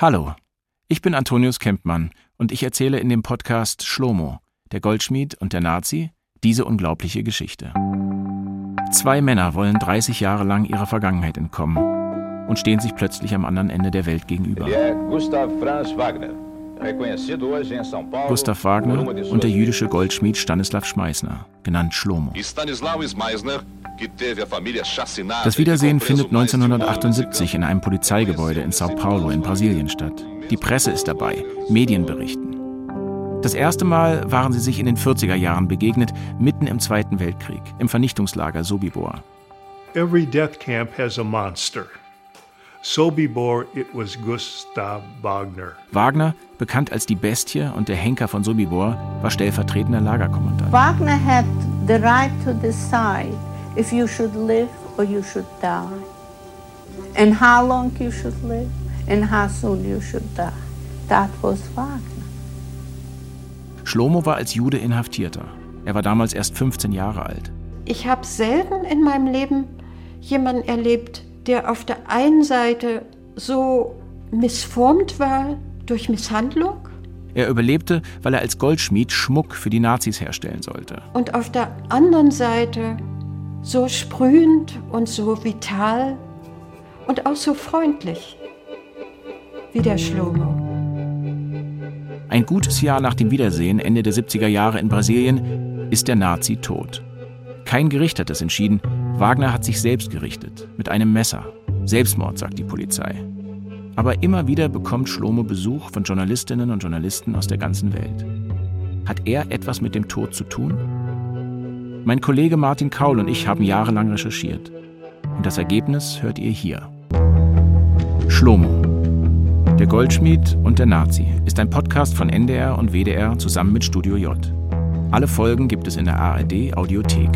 Hallo, ich bin Antonius Kempmann und ich erzähle in dem Podcast Schlomo, der Goldschmied und der Nazi, diese unglaubliche Geschichte. Zwei Männer wollen 30 Jahre lang ihrer Vergangenheit entkommen und stehen sich plötzlich am anderen Ende der Welt gegenüber. Gustav Franz Wagner. Gustav Wagner und der jüdische Goldschmied Stanislav Schmeißner, genannt Schlomo. Das Wiedersehen findet 1978 in einem Polizeigebäude in Sao Paulo in Brasilien statt. Die Presse ist dabei, Medien berichten. Das erste Mal waren sie sich in den 40er Jahren begegnet, mitten im Zweiten Weltkrieg, im Vernichtungslager Sobibor. Every death camp has a monster. Sobibor, it was Gustav Wagner. Wagner, bekannt als die Bestie und der Henker von Sobibor, war stellvertretender Lagerkommandant. Wagner had the right to decide if you should live or you should die, and how long you should live, and how soon you should die. That was Wagner. Schlomo war als Jude Inhaftierter. Er war damals erst 15 Jahre alt. Ich habe selten in meinem Leben jemanden erlebt, der auf der einen Seite so missformt war durch Misshandlung Er überlebte, weil er als Goldschmied Schmuck für die Nazis herstellen sollte. und auf der anderen Seite so sprühend und so vital und auch so freundlich wie der Schlomo. Ein gutes Jahr nach dem Wiedersehen, Ende der 70er Jahre in Brasilien, ist der Nazi tot. Kein Gericht hat es entschieden. Wagner hat sich selbst gerichtet. Mit einem Messer. Selbstmord, sagt die Polizei. Aber immer wieder bekommt Schlomo Besuch von Journalistinnen und Journalisten aus der ganzen Welt. Hat er etwas mit dem Tod zu tun? Mein Kollege Martin Kaul und ich haben jahrelang recherchiert. Und das Ergebnis hört ihr hier. Schlomo. Der Goldschmied und der Nazi ist ein Podcast von NDR und WDR zusammen mit Studio J. Alle Folgen gibt es in der ARD Audiothek.